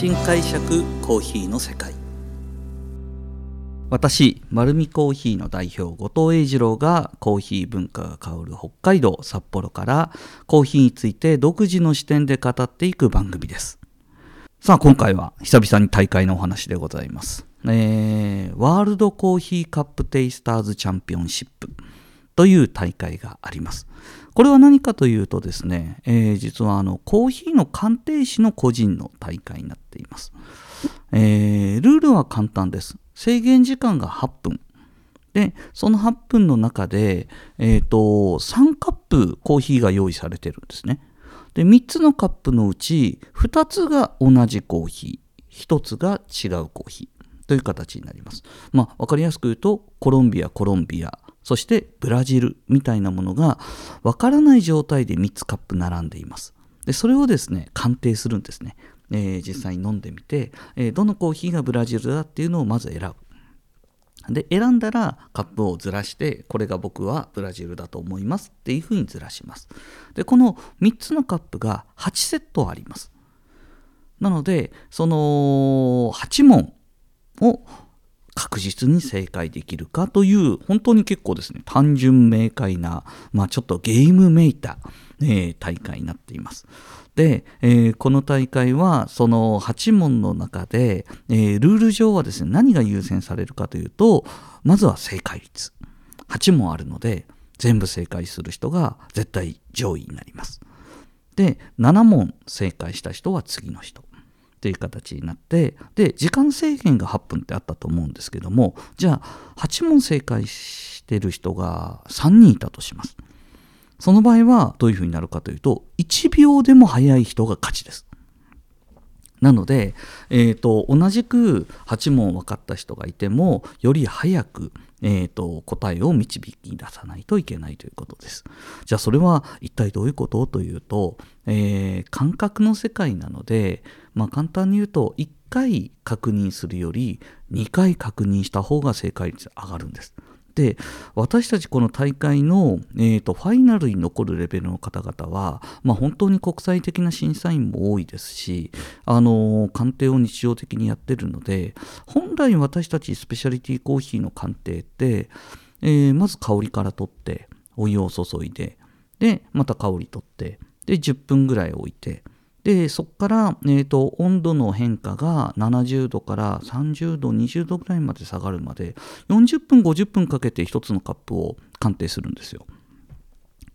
新解釈コーヒーの世界。私丸るコーヒーの代表後藤英二郎がコーヒー文化が香る北海道札幌からコーヒーについて独自の視点で語っていく番組です。さあ今回は久々に大会のお話でございます、えー、ワールドコーヒーカップテイスターズチャンピオンシップという大会があります。これは何かというとですね、えー、実はあのコーヒーの鑑定士の個人の大会になっています。えー、ルールは簡単です。制限時間が8分。で、その8分の中で、え、ー、と、3カップコーヒーが用意されてるんですね。で、3つのカップのうち、2つが同じコーヒー、1つが違うコーヒーという形になります。まあ、わかりやすく言うと、コロンビア、コロンビア、そしてブラジルみたいなものがわからない状態で3つカップ並んでいます。でそれをですね鑑定するんですね、えー、実際に飲んでみて、えー、どのコーヒーがブラジルだっていうのをまず選ぶ。で選んだらカップをずらしてこれが僕はブラジルだと思いますっていうふうにずらします。でこの3つのカップが8セットあります。なのでその8問を確実に正解できるかという本当に結構ですね単純明快な、まあ、ちょっとゲームめいた、えー、大会になっています。で、えー、この大会はその8問の中で、えー、ルール上はですね何が優先されるかというとまずは正解率8問あるので全部正解する人が絶対上位になります。で7問正解した人は次の人っていう形になってで時間制限が8分ってあったと思うんですけどもじゃあ8問正解してる人が3人いたとします。その場合はどういうふうになるかというと1秒でも早い人が勝ちです。なので、えーと、同じく8問分かった人がいてもより早く、えーと、答えを導き出さないといけないということです。じゃあそれは一体どういうこと？というと、えー、感覚の世界なので、まあ、簡単に言うと1回確認するより2回確認した方が正解率上がるんです。で私たちこの大会の、えーと、ファイナルに残るレベルの方々は、まあ、本当に国際的な審査員も多いですし、あのー、鑑定を日常的にやってるので本来私たちスペシャリティコーヒーの鑑定って、えー、まず香りから取ってお湯を注いででまた香り取ってで10分ぐらい置いてでそこから、えーと、温度の変化が70度から30度20度ぐらいまで下がるまで40分50分かけて1つのカップを鑑定するんですよ。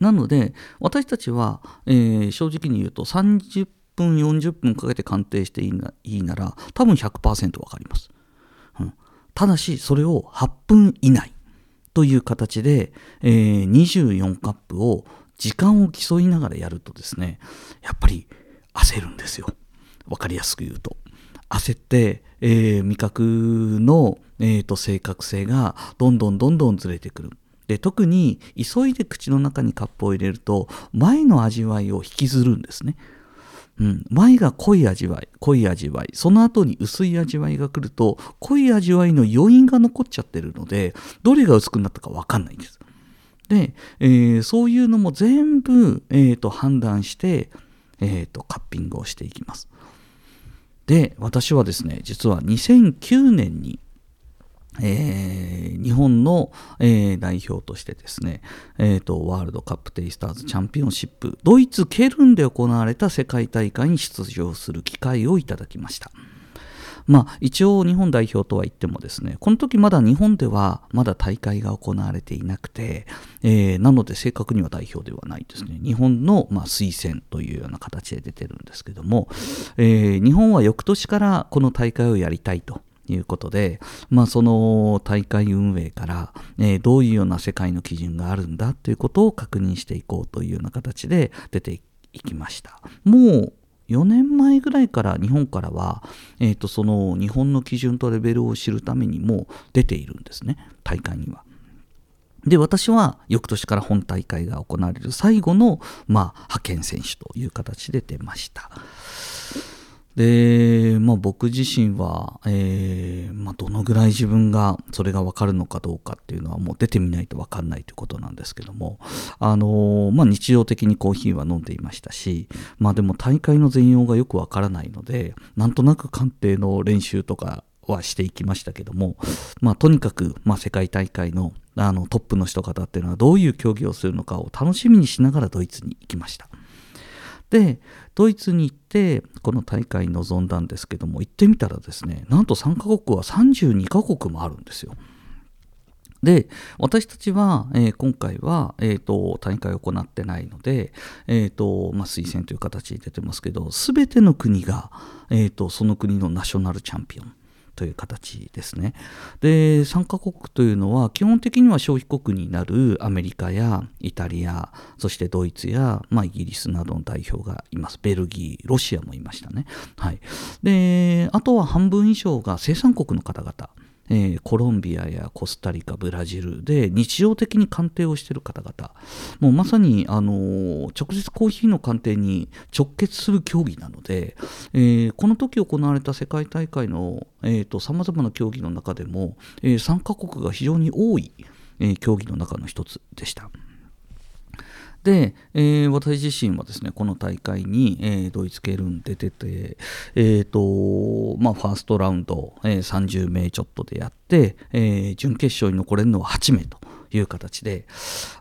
なので私たちは、えー、正直に言うと30分40分かけて鑑定していいないいなら多分100%分かります、うん、ただしそれを8分以内という形で、えー、24カップを時間を競いながらやるとですねやっぱり焦るんですよ。わかりやすく言うと。焦って、えー、味覚の、えーと、正確性がどんどんどんどんずれてくる。で特に急いで口の中にカップを入れると前の味わいを引きずるんですね。うん、前が濃い味わい濃い味わいその後に薄い味わいが来ると濃い味わいの余韻が残っちゃってるのでどれが薄くなったか分かんないんです。で、えー、そういうのも全部、えーと判断してえーと、カッピングをしていきます。で私はですね実は2009年にえー、日本の、えー、代表としてですね、えーと、ワールドカップテイスターズチャンピオンシップドイツ・ケルンで行われた世界大会に出場する機会をいただきました。まあ、一応日本代表とは言ってもですねこの時まだ日本ではまだ大会が行われていなくて、えー、なので正確には代表ではないですね日本の、まあ、推薦というような形で出てるんですけども、えー、日本は翌年からこの大会をやりたいということで、まあ、その大会運営から、えー、どういうような世界の基準があるんだということを確認していこうというような形で出ていきました。もう4年前ぐらいから日本からは、えー、とその日本の基準とレベルを知るためにも出ているんですね大会には。で私は翌年から本大会が行われる最後の、まあ、派遣選手という形で出ました。で、まあ、僕自身は、えーまあ、どのぐらい自分がそれが分かるのかどうかっていうのはもう出てみないと分かんないということなんですけども、あのまあ、日常的にコーヒーは飲んでいましたし、まあ、でも大会の全容がよく分からないのでなんとなく鑑定の練習とかはしていきましたけども、まあ、とにかく、まあ、世界大会のあのトップの人方っていうのはどういう競技をするのかを楽しみにしながらドイツに行きました。でドイツに行ってこの大会に臨んだんですけども行ってみたらですねなんと参加国は32カ国もあるんですよ。で私たちは、えー、今回は、えーと、大会を行ってないので、えーとまあ、推薦という形に出てますけど全ての国が、えーとその国のナショナルチャンピオンという形ですね。で、3カ国というのは基本的には消費国になるアメリカやイタリア、そしてドイツや、まあ、イギリスなどの代表がいます。ベルギー、ロシアもいましたね。はい。で、あとは半分以上が生産国の方々。えー、コロンビアやコスタリカ、ブラジルで日常的に鑑定をしている方々、もうまさに、あのー、直接コーヒーの鑑定に直結する競技なので、えー、この時行われた世界大会のさまざまな競技の中でも、えー、参加国が非常に多い、えー、競技の中の一つでした。で、えー、私自身はですね、この大会に、えー、ドイツ系ルン出てて、えーとまあ、ファーストラウンド、えー、30名ちょっとでやって、えー、準決勝に残れるのは8名という形で、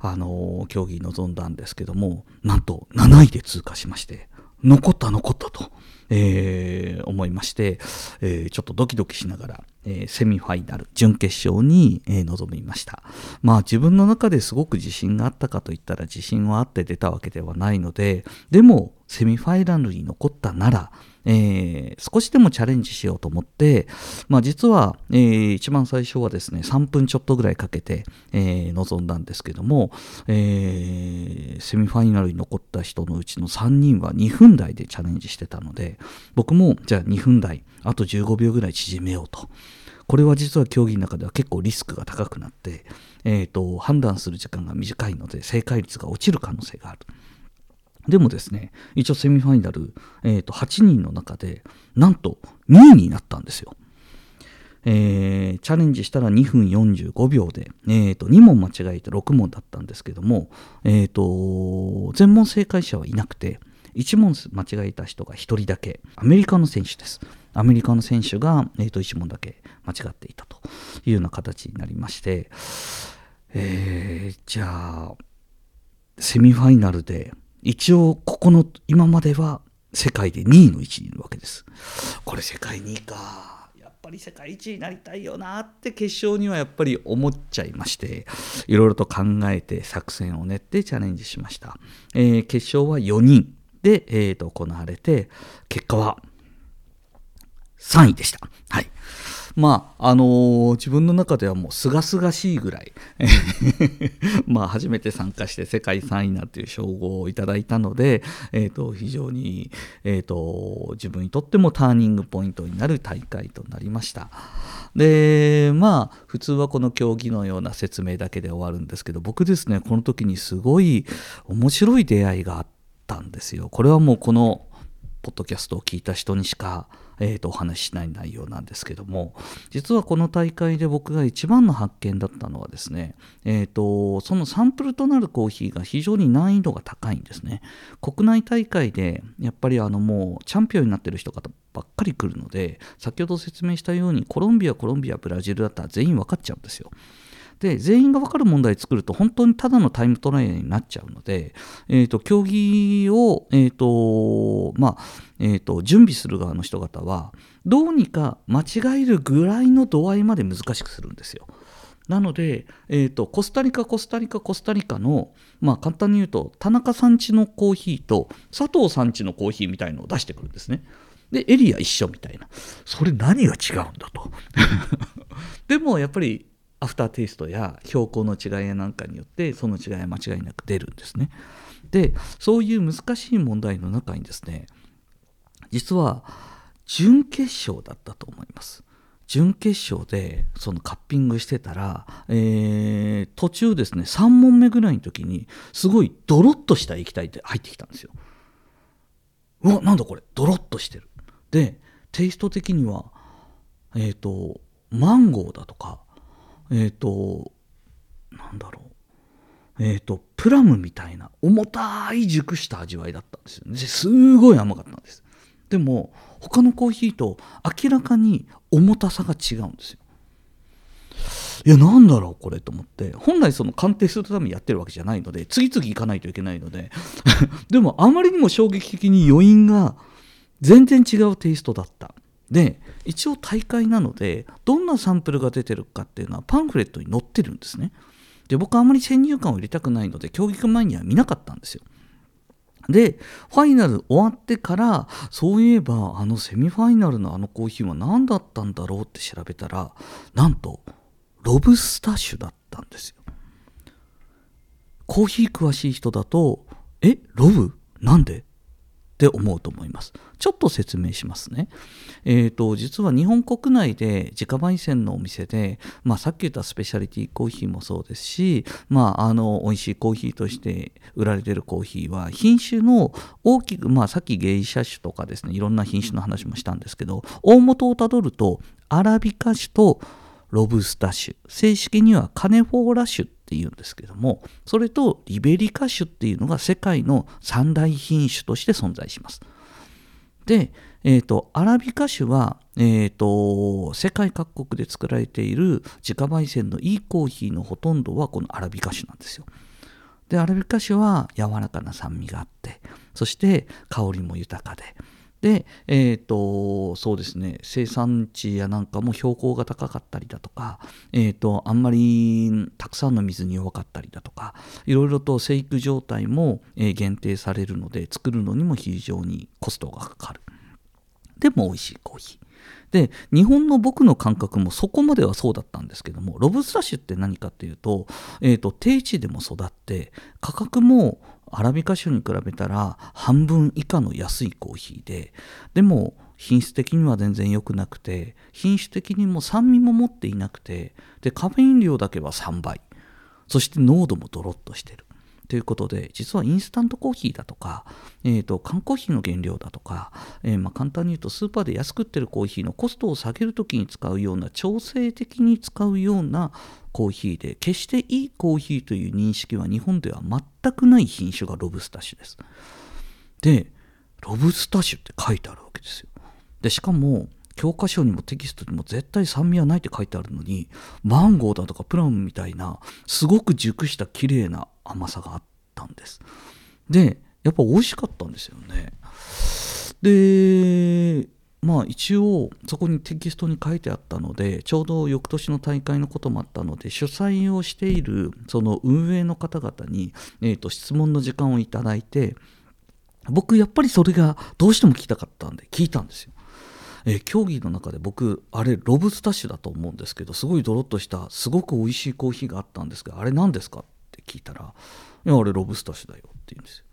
あのー、競技に臨んだんですけども、なんと7位で通過しまして、残った残ったと。えー、思いまして、えー、ちょっとドキドキしながら、えー、セミファイナル、準決勝に、え臨みました。まあ自分の中ですごく自信があったかといったら自信はあって出たわけではないので、でもセミファイナルに残ったなら、えー、少しでもチャレンジしようと思って、まあ、実は、えー、一番最初はですね3分ちょっとぐらいかけて、えー、臨んだんですけども、えー、セミファイナルに残った人のうちの3人は2分台でチャレンジしてたので僕もじゃあ2分台あと15秒ぐらい縮めようと。これは実は競技の中では結構リスクが高くなって、えーと判断する時間が短いので正解率が落ちる可能性がある。でもですね、一応セミファイナル、えー、と8人の中で、なんと2位になったんですよ。えー、チャレンジしたら2分45秒で、えー、と2問間違えて6問だったんですけども、えー、と全問正解者はいなくて1問間違えた人が1人だけアメリカの選手です。アメリカの選手が、えー、と1問だけ間違っていたというような形になりまして、えー、じゃあセミファイナルで一応ここの今までは世界で2位の位置にいるわけです。これ世界2位か。やっぱり世界一になりたいよなって決勝にはやっぱり思っちゃいましていろいろと考えて作戦を練ってチャレンジしました、えー、決勝は4人。で、えー、と行われて結果は3位でしたはいまあ、あのー、自分の中ではもうすがすがしいぐらい まあ、初めて参加して世界3位なっていう称号をいただいたので、えーと、非常に、えーと、自分にとってもターニングポイントになる大会となりました。でまあ普通はこの競技のような説明だけで終わるんですけど僕ですねこの時にすごい面白い出会いがあってたんですよ。これはもうこのポッドキャストを聞いた人にしかえー、とお話ししない内容なんですけども実はこの大会で僕が一番の発見だったのはですね、えーと、そのサンプルとなるコーヒーが非常に難易度が高いんですね国内大会でやっぱりあのもうチャンピオンになってる人がばっかり来るので先ほど説明したようにコロンビアコロンビアブラジルだったら全員分かっちゃうんですよで全員が分かる問題作ると本当にただのタイムトライアルになっちゃうので、えーと、競技を、えーとまあえーと、準備する側の人方はどうにか間違えるぐらいの度合いまで難しくするんですよ。なので、えーと、コスタリカ、コスタリカ、コスタリカの、まあ、簡単に言うと、田中さんちのコーヒーと佐藤さんちのコーヒーみたいのを出してくるんですね。で、エリア一緒みたいな。それ何が違うんだと。でもやっぱりアフターテイストや標高の違いやなんかによってその違いは間違いなく出るんですね。でそういう難しい問題の中にですね実は準決勝だったと思います。準決勝でそのカッピングしてたら、えー、途中ですね3問目ぐらいの時にすごいドロッとした液体って入ってきたんですよ。うわなんだこれドロッとしてる。でテイスト的にはえっ、ー、とマンゴーだとかえっ、ー、となんだろう。えっ、ー、とプラムみたいな重たい熟した味わいだったんですよね。すごい甘かったんです。でも他のコーヒーと明らかに重たさが違うんですよ。いやなんだろうこれと思って。本来その鑑定するためにやってるわけじゃないので次々行かないといけないので。でもあまりにも衝撃的に余韻が全然違うテイストだった。で一応大会なのでどんなサンプルが出てるかっていうのはパンフレットに載ってるんですね。で僕はあまり先入観を入れたくないので競技前には見なかったんですよ。で、ファイナル終わってから、そういえば、あのセミファイナルのあのコーヒーは何だったんだろうって調べたら、なんと、ロブスタッシュだったんですよ。コーヒー詳しい人だと、え、ロブ？なんで？って思うと思います。ちょっと説明しますね。えーと、実は日本国内で自家焙煎のお店で、まあ、さっき言ったスペシャリティコーヒーもそうですし、まあ、あの美味しいコーヒーとして売られてるコーヒーは品種の大きく、まあ、さっき芸者種とかですねいろんな品種の話もしたんですけど大元をたどるとアラビカ種とロブスタ種正式にはカネフォーラ種っていうんですけどもそれとリベリカ種っていうのが世界の三大品種として存在します。で、えーと、アラビカ種は、えーと、世界各国で作られている自家焙煎のいいコーヒーのほとんどはこのアラビカ種なんですよ。でアラビカ種は柔らかな酸味があってそして香りも豊かで。で、えーと、そうですね生産地やなんかも標高が高かったりだとか、えーと、あんまりたくさんの水に弱かったりだとかいろいろと生育状態も、限定されるので作るのにも非常にコストがかかる。でも美味しいコーヒー。で日本の僕の感覚もそこまではそうだったんですけどもロブスタッシュって何かっていうと,、えーと低地でも育って価格もアラビカ種に比べたら半分以下の安いコーヒーででも品質的には全然良くなくて品種的にも酸味も持っていなくてでカフェイン量だけは3倍。そして濃度もドロッとしてる。ということで実はインスタントコーヒーだとか、えーと、缶コーヒーの原料だとか、えー、まあ、簡単に言うとスーパーで安く売ってるコーヒーのコストを下げるときに使うような調整的に使うようなコーヒーで決していいコーヒーという認識は日本では全くない品種がロブスタッシュです。でロブスタッシュって書いてあるわけですよ。でしかも教科書にもテキストにも絶対酸味はないって書いてあるのにマンゴーだとかプラムみたいなすごく熟した綺麗な甘さがあったんですでやっぱ美味しかったんですよねでまあ一応そこにテキストに書いてあったのでちょうど翌年の大会のこともあったので主催をしているその運営の方々に、えー、と質問の時間をいただいて僕やっぱりそれがどうしても聞きたかったんで聞いたんですよえー、競技の中で僕あれロブスタッシュだと思うんですけどすごいドロッとしたすごく美味しいコーヒーがあったんですがあれ何ですかって聞いたら「いやあれロブスタッシュだよ」って言うんですよ。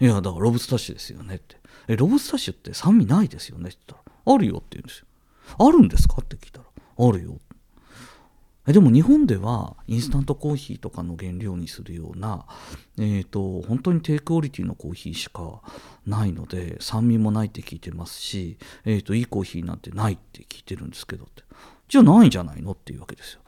いやだからロブスタッシュですよねって「えロブスタッシュって酸味ないですよね」って言ったら「あるよ」って言うんですよ。あるんですかって聞いたら「あるよ」えでも日本ではインスタントコーヒーとかの原料にするような、えーと、本当に低クオリティのコーヒーしかないので酸味もないって聞いてますし、えーと、いいコーヒーなんてないって聞いてるんですけどってじゃあないんじゃないのっていうわけですよ。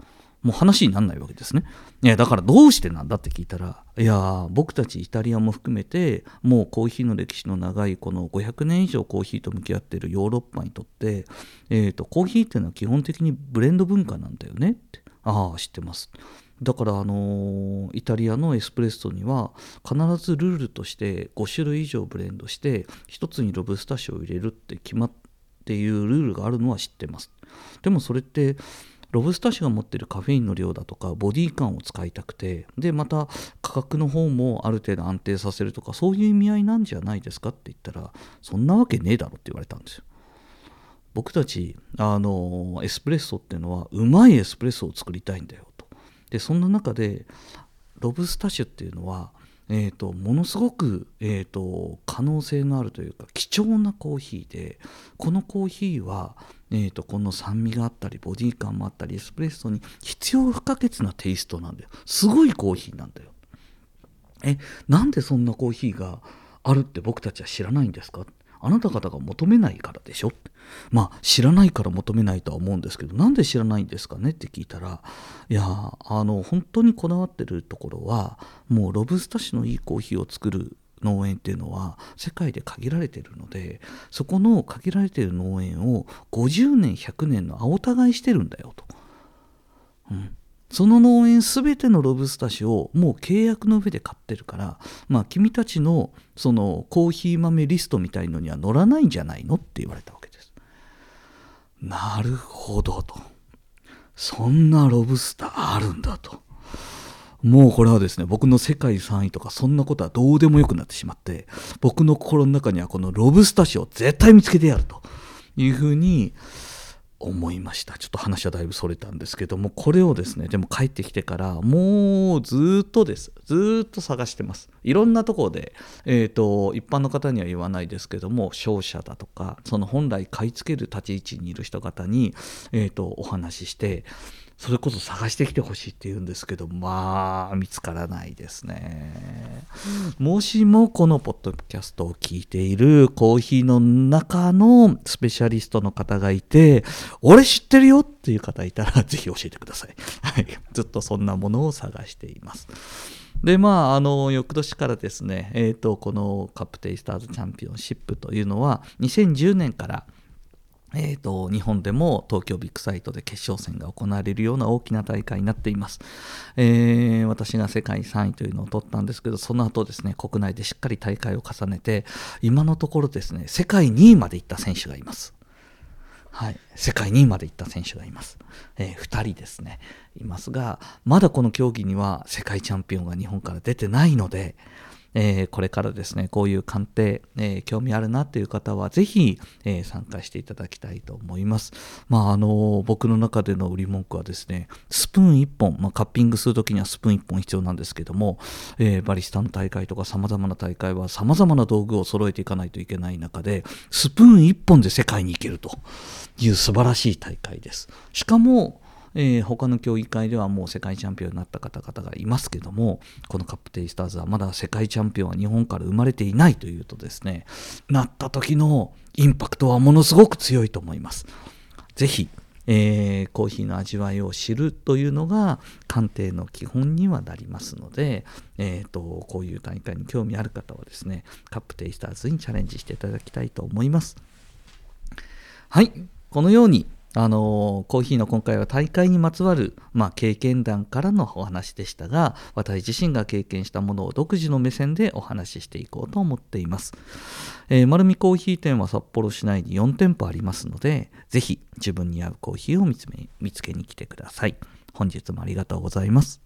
もう話にならないわけですね。いだからどうしてなんだって聞いたらいや僕たちイタリアも含めてもうコーヒーの歴史の長いこの500年以上コーヒーと向き合っているヨーロッパにとって、えーとコーヒーっていうのは基本的にブレンド文化なんだよねって。ああ知ってます。だからあのイタリアのエスプレッソには必ずルールとして5種類以上ブレンドして1つにロブスタッシュを入れるって決まっていうルールがあるのは知ってます。でもそれってロブスタッシュが持ってるカフェインの量だとかボディ感を使いたくてでまた価格の方もある程度安定させるとかそういう意味合いなんじゃないですかって言ったらそんなわけねえだろって言われたんですよ。僕たちあのエスプレッソっていうのはうまいエスプレッソを作りたいんだよと。でそんな中でロブスタッシュっていうのは、えーと、ものすごく、えーと、可能性のあるというか貴重なコーヒーでこのコーヒーは、えーとこの酸味があったりボディ感もあったりエスプレッソに必要不可欠なテイストなんだよ。すごいコーヒーなんだよ。えなんでそんなコーヒーがあるって僕たちは知らないんですかあなた方が求めないからでしょ？まあ知らないから求めないとは思うんですけどなんで知らないんですかねって聞いたらいやあの本当にこだわってるところはもうロブスタ種のいいコーヒーを作る農園っていうのは世界で限られてるのでそこの限られている農園を50年100年の青互いしてるんだよと、うん、その農園全てのロブスタ種をもう契約の上で買ってるから、まあ、君たちのそのコーヒー豆リストみたいのには載らないんじゃないのって言われたわけです。なるほどと。そんなロブスターあるんだと。もうこれはですね、僕の世界3位とかそんなことはどうでもよくなってしまって、僕の心の中にはこのロブスタ種を絶対見つけてやるというふうに、思いました。ちょっと話はだいぶそれたんですけどもこれをですねでも帰ってきてからもうずっとです。ずっと探してます。いろんなところで、えーと、一般の方には言わないですけども商社だとかその本来買い付ける立ち位置にいる人方に、えーとお話ししてそれこそ探してきてほしいって言うんですけどまあ見つからないですね、もしもこのポッドキャストを聞いているコーヒーの中のスペシャリストの方がいて俺知ってるよっていう方いたら ぜひ教えてください、はい、ずっとそんなものを探しています。でまあ、あの翌年からですね、えーとこのカップテイスターズチャンピオンシップというのは2010年からえーと、日本でも東京ビッグサイトで決勝戦が行われるような大きな大会になっています、えー、私が世界3位というのを取ったんですけどその後ですね国内でしっかり大会を重ねて今のところですね世界2位まで行った選手がいます。はい、世界2位まで行った選手がいます、えー、2人ですねいますがまだこの競技には世界チャンピオンが日本から出てないので、えー、これからですね、こういう鑑定、えー、興味あるなという方は、ぜひ、えー、参加していただきたいと思います。まあ、あの僕の中での売り文句はですね、スプーン1本、まあ、カッピングするときにはスプーン1本必要なんですけども、えバリスタの大会とか様々な大会は様々な道具を揃えていかないといけない中で、スプーン1本で世界に行けるという素晴らしい大会です。しかも、えー、他の競技会ではもう世界チャンピオンになった方々がいますけどもこのカップテイスターズはまだ世界チャンピオンは日本から生まれていないというとですねなった時のインパクトはものすごく強いと思います。ぜひえー、コーヒーの味わいを知るというのが鑑定の基本にはなりますので、えーと、こういう大会に興味ある方はですねカップテイスターズにチャレンジしていただきたいと思いますはいこのようにあのコーヒーの今回は大会にまつわる、まあ、経験談からのお話でしたが私自身が経験したものを独自の目線でお話ししていこうと思っています、えー、丸見コーヒー店は札幌市内に4店舗ありますのでぜひ自分に合うコーヒーを見つめ見つけに来てください。本日もありがとうございます。